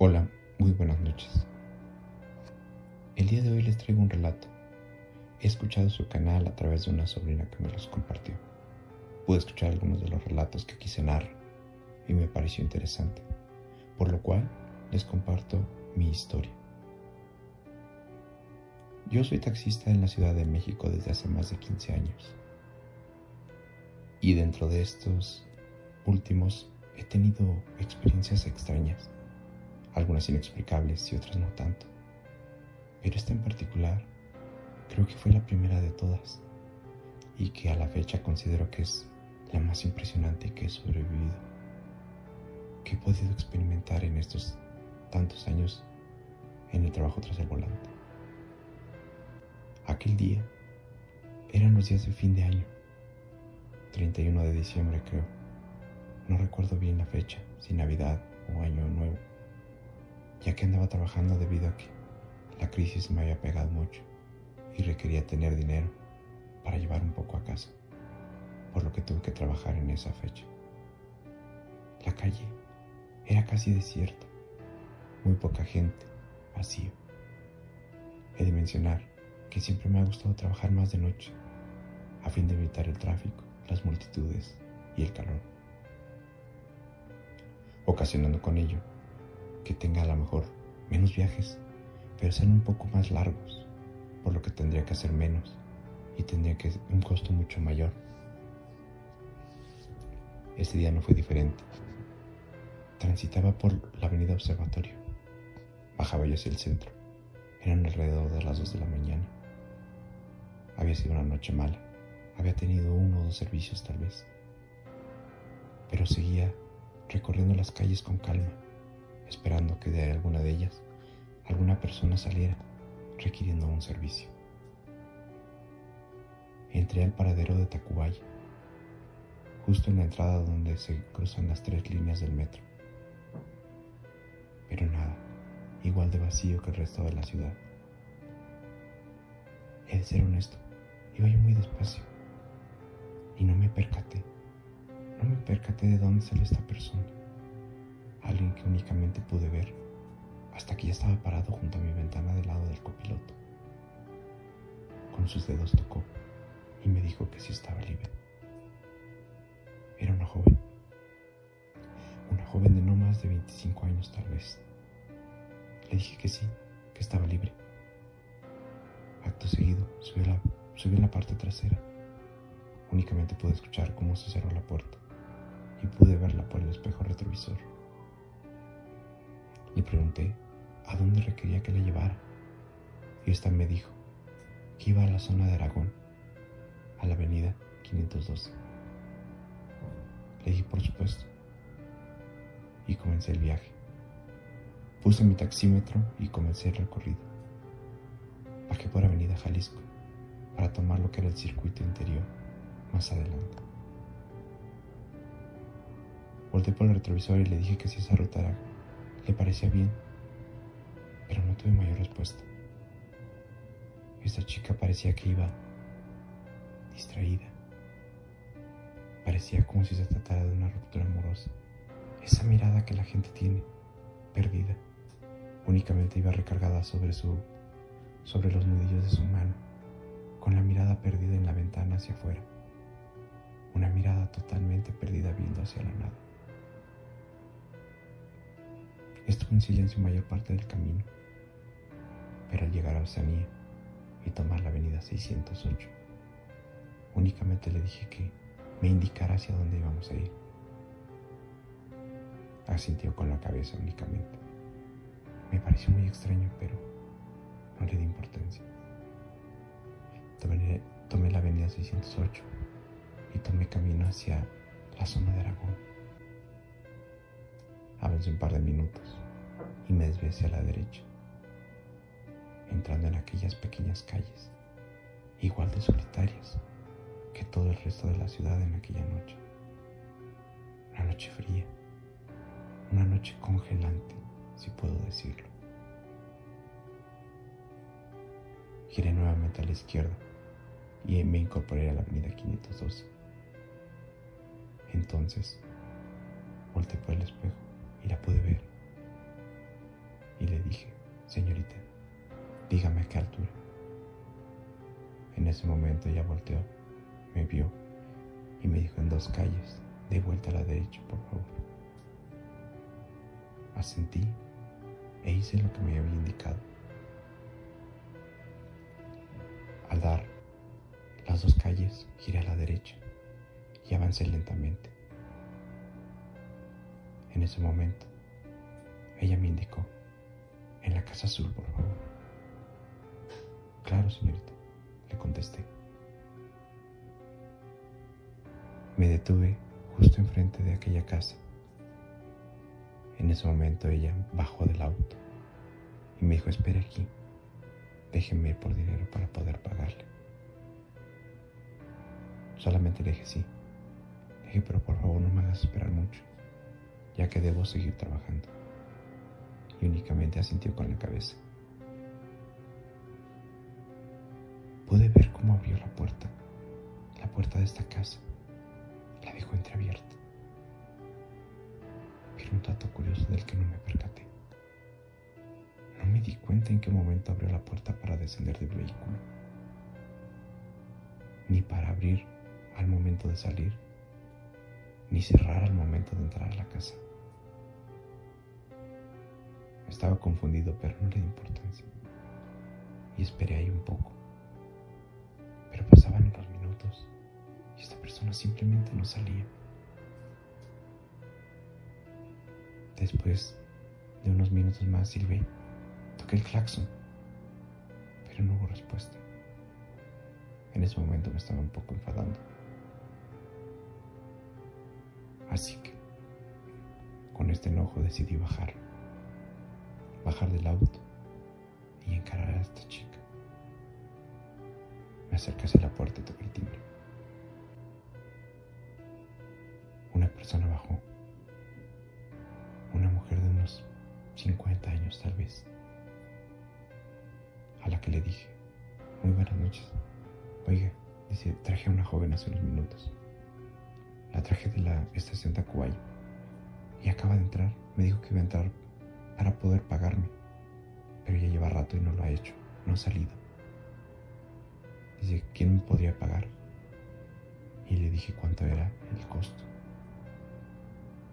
Hola, muy buenas noches. El día de hoy les traigo un relato. He escuchado su canal a través de una sobrina que me los compartió. Pude escuchar algunos de los relatos que quise narrar y me pareció interesante, por lo cual les comparto mi historia. Yo soy taxista en la Ciudad de México desde hace más de 15 años. Y dentro de estos últimos he tenido experiencias extrañas algunas inexplicables y otras no tanto. Pero esta en particular creo que fue la primera de todas y que a la fecha considero que es la más impresionante que he sobrevivido, que he podido experimentar en estos tantos años en el trabajo tras el volante. Aquel día eran los días de fin de año, 31 de diciembre creo, no recuerdo bien la fecha, si Navidad o Año Nuevo ya que andaba trabajando debido a que la crisis me había pegado mucho y requería tener dinero para llevar un poco a casa, por lo que tuve que trabajar en esa fecha. La calle era casi desierta, muy poca gente, vacío. He de mencionar que siempre me ha gustado trabajar más de noche, a fin de evitar el tráfico, las multitudes y el calor, ocasionando con ello que tenga a lo mejor menos viajes, pero sean un poco más largos, por lo que tendría que hacer menos y tendría que un costo mucho mayor. Ese día no fue diferente. Transitaba por la avenida Observatorio. Bajaba yo hacia el centro. Eran alrededor de las 2 de la mañana. Había sido una noche mala. Había tenido uno o dos servicios tal vez. Pero seguía recorriendo las calles con calma esperando que de alguna de ellas alguna persona saliera requiriendo un servicio. Entré al paradero de Tacubaya, justo en la entrada donde se cruzan las tres líneas del metro. Pero nada, igual de vacío que el resto de la ciudad. He de ser honesto, iba yo muy despacio y no me percaté, no me percaté de dónde salió esta persona alguien que únicamente pude ver hasta que ya estaba parado junto a mi ventana del lado del copiloto. Con sus dedos tocó y me dijo que sí estaba libre. Era una joven, una joven de no más de 25 años tal vez. Le dije que sí, que estaba libre. Acto seguido, subí la, subí a la parte trasera. Únicamente pude escuchar cómo se cerró la puerta y pude verla por el espejo retrovisor. Le pregunté a dónde requería que le llevara. Y esta me dijo que iba a la zona de Aragón, a la avenida 512. Le dije, por supuesto. Y comencé el viaje. Puse mi taxímetro y comencé el recorrido. Bajé por Avenida Jalisco para tomar lo que era el circuito interior más adelante. Volté por el retrovisor y le dije que si esa ruta era le parecía bien, pero no tuve mayor respuesta. Esta chica parecía que iba distraída. Parecía como si se tratara de una ruptura amorosa. Esa mirada que la gente tiene, perdida, únicamente iba recargada sobre su sobre los nudillos de su mano, con la mirada perdida en la ventana hacia afuera. Una mirada totalmente perdida viendo hacia la nada. Estuve en silencio mayor parte del camino, pero al llegar a Oceanía y tomar la avenida 608, únicamente le dije que me indicara hacia dónde íbamos a ir. Asintió con la cabeza únicamente. Me pareció muy extraño, pero no le di importancia. Tomé, tomé la avenida 608 y tomé camino hacia la zona de Aragón. Un par de minutos y me desvié hacia la derecha, entrando en aquellas pequeñas calles, igual de solitarias que todo el resto de la ciudad en aquella noche. Una noche fría, una noche congelante, si puedo decirlo. Giré nuevamente a la izquierda y me incorporé a la avenida 512. Entonces, volteé por el espejo y la pude ver Y le dije, señorita, dígame a qué altura. En ese momento ella volteó, me vio y me dijo en dos calles, de vuelta a la derecha, por favor. Asentí e hice lo que me había indicado. Al dar las dos calles, giré a la derecha y avancé lentamente. En ese momento, ella me indicó, en la casa azul, por favor. Claro, señorita, le contesté. Me detuve justo enfrente de aquella casa. En ese momento ella bajó del auto y me dijo, espere aquí, déjeme ir por dinero para poder pagarle. Solamente le dije sí. Le dije, pero por favor no me hagas esperar mucho, ya que debo seguir trabajando. Y únicamente asintió con la cabeza. Pude ver cómo abrió la puerta, la puerta de esta casa. La dejó entreabierta. Pero un dato curioso del que no me percaté. No me di cuenta en qué momento abrió la puerta para descender del vehículo. Ni para abrir al momento de salir, ni cerrar al momento de entrar a la casa. Estaba confundido, pero no le di importancia. Y esperé ahí un poco. Pero pasaban los minutos y esta persona simplemente no salía. Después de unos minutos más silbé, toqué el claxon, pero no hubo respuesta. En ese momento me estaba un poco enfadando. Así que, con este enojo decidí bajar, bajar del auto y encarar a esta chica. Me acerqué hacia la puerta y toqué el timbre. Una persona bajó, una mujer de unos 50 años tal vez, a la que le dije, muy buenas noches. Oiga, dice, traje a una joven hace unos minutos. La traje de la estación de Acuayo y acaba de entrar. Me dijo que iba a entrar para poder pagarme, pero ya lleva rato y no lo ha hecho, no ha salido. Dice, ¿quién me podría pagar? Y le dije cuánto era el costo.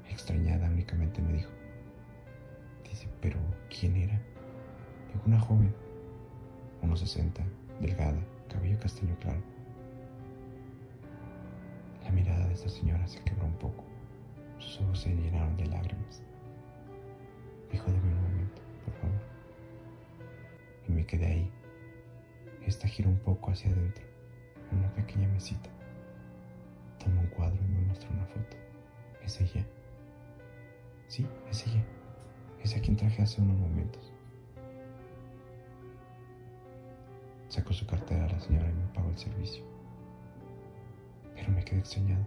Extrañada únicamente me dijo, dice, pero ¿quién era? Una joven, unos 60, delgada, cabello castaño claro la mirada de esta señora se quebró un poco. Sus ojos se llenaron de lágrimas. Quedé ahí. Esta giró un poco hacia adentro, en una pequeña mesita. Tomó un cuadro y me mostró una foto. ¿Es ella? Sí, es ella. Es a quien traje hace unos momentos. Sacó su cartera a la señora y me pagó el servicio pero me quedé extrañado.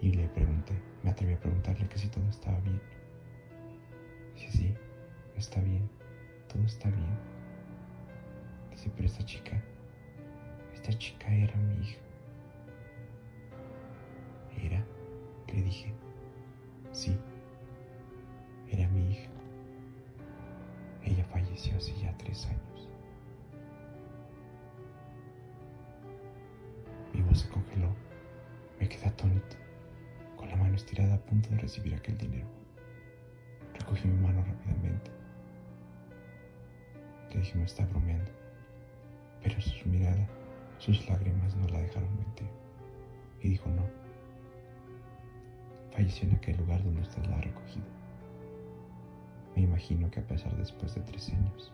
Y le pregunté, me atreví a preguntarle que si todo estaba bien. Dice, sí, está bien, todo está bien. Dice, pero esta chica, esta chica era mi hija. ¿Era? Le dije, sí, era mi hija. Ella falleció hace ya tres años. Mi voz se congeló. Me quedé atónito, con la mano estirada a punto de recibir aquel dinero. Recogí mi mano rápidamente. Le dije, me está bromeando. Pero su mirada, sus lágrimas no la dejaron mentir. Y dijo, no. Falleció en aquel lugar donde usted la ha recogido. Me imagino que a pesar después de tres años,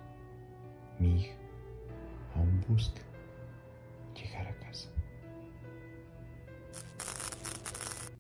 mi hija aún busca llegar a.